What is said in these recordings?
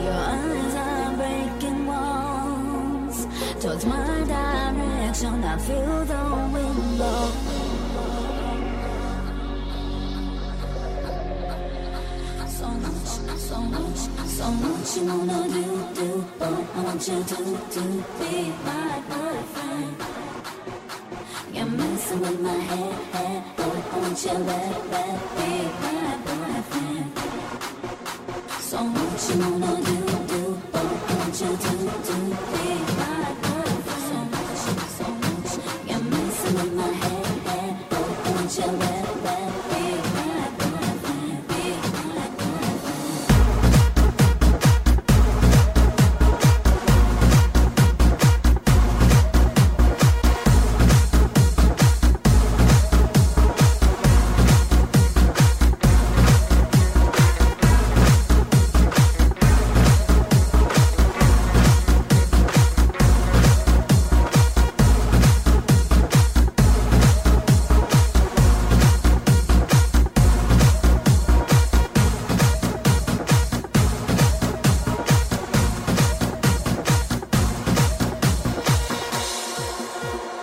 Your eyes are breaking walls. Towards my direction, I feel the wind blow. So much, so much, so much you wanna do, do. Oh, I want you to, to be my friend You're messing with my head, head. Oh, I want you to, be my boyfriend you wanna do, do, what would you do, do?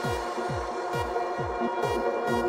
Thank you.